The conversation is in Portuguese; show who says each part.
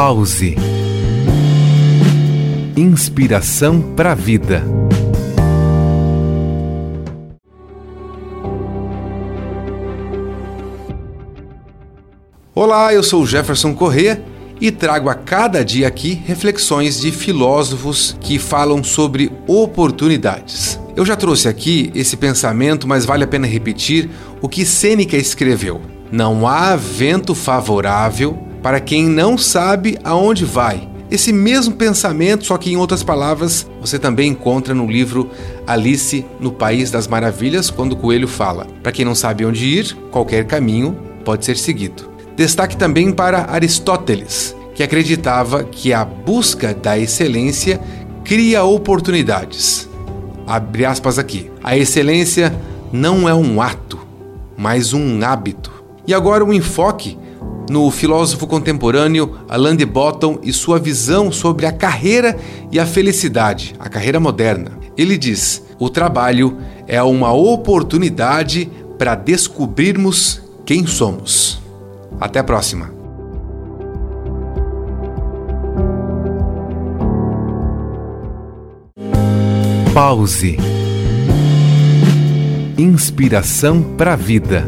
Speaker 1: Pause. Inspiração para a vida.
Speaker 2: Olá, eu sou Jefferson Corrêa e trago a cada dia aqui reflexões de filósofos que falam sobre oportunidades. Eu já trouxe aqui esse pensamento, mas vale a pena repetir o que Sêneca escreveu. Não há vento favorável para quem não sabe aonde vai. Esse mesmo pensamento, só que em outras palavras, você também encontra no livro Alice no País das Maravilhas, quando o coelho fala: Para quem não sabe onde ir, qualquer caminho pode ser seguido. Destaque também para Aristóteles, que acreditava que a busca da excelência cria oportunidades. Abre aspas aqui. A excelência não é um ato, mas um hábito. E agora o um enfoque no filósofo contemporâneo Alain de Botton e sua visão sobre a carreira e a felicidade, a carreira moderna. Ele diz: o trabalho é uma oportunidade para descobrirmos quem somos. Até a próxima!
Speaker 1: Pause. Inspiração para a vida.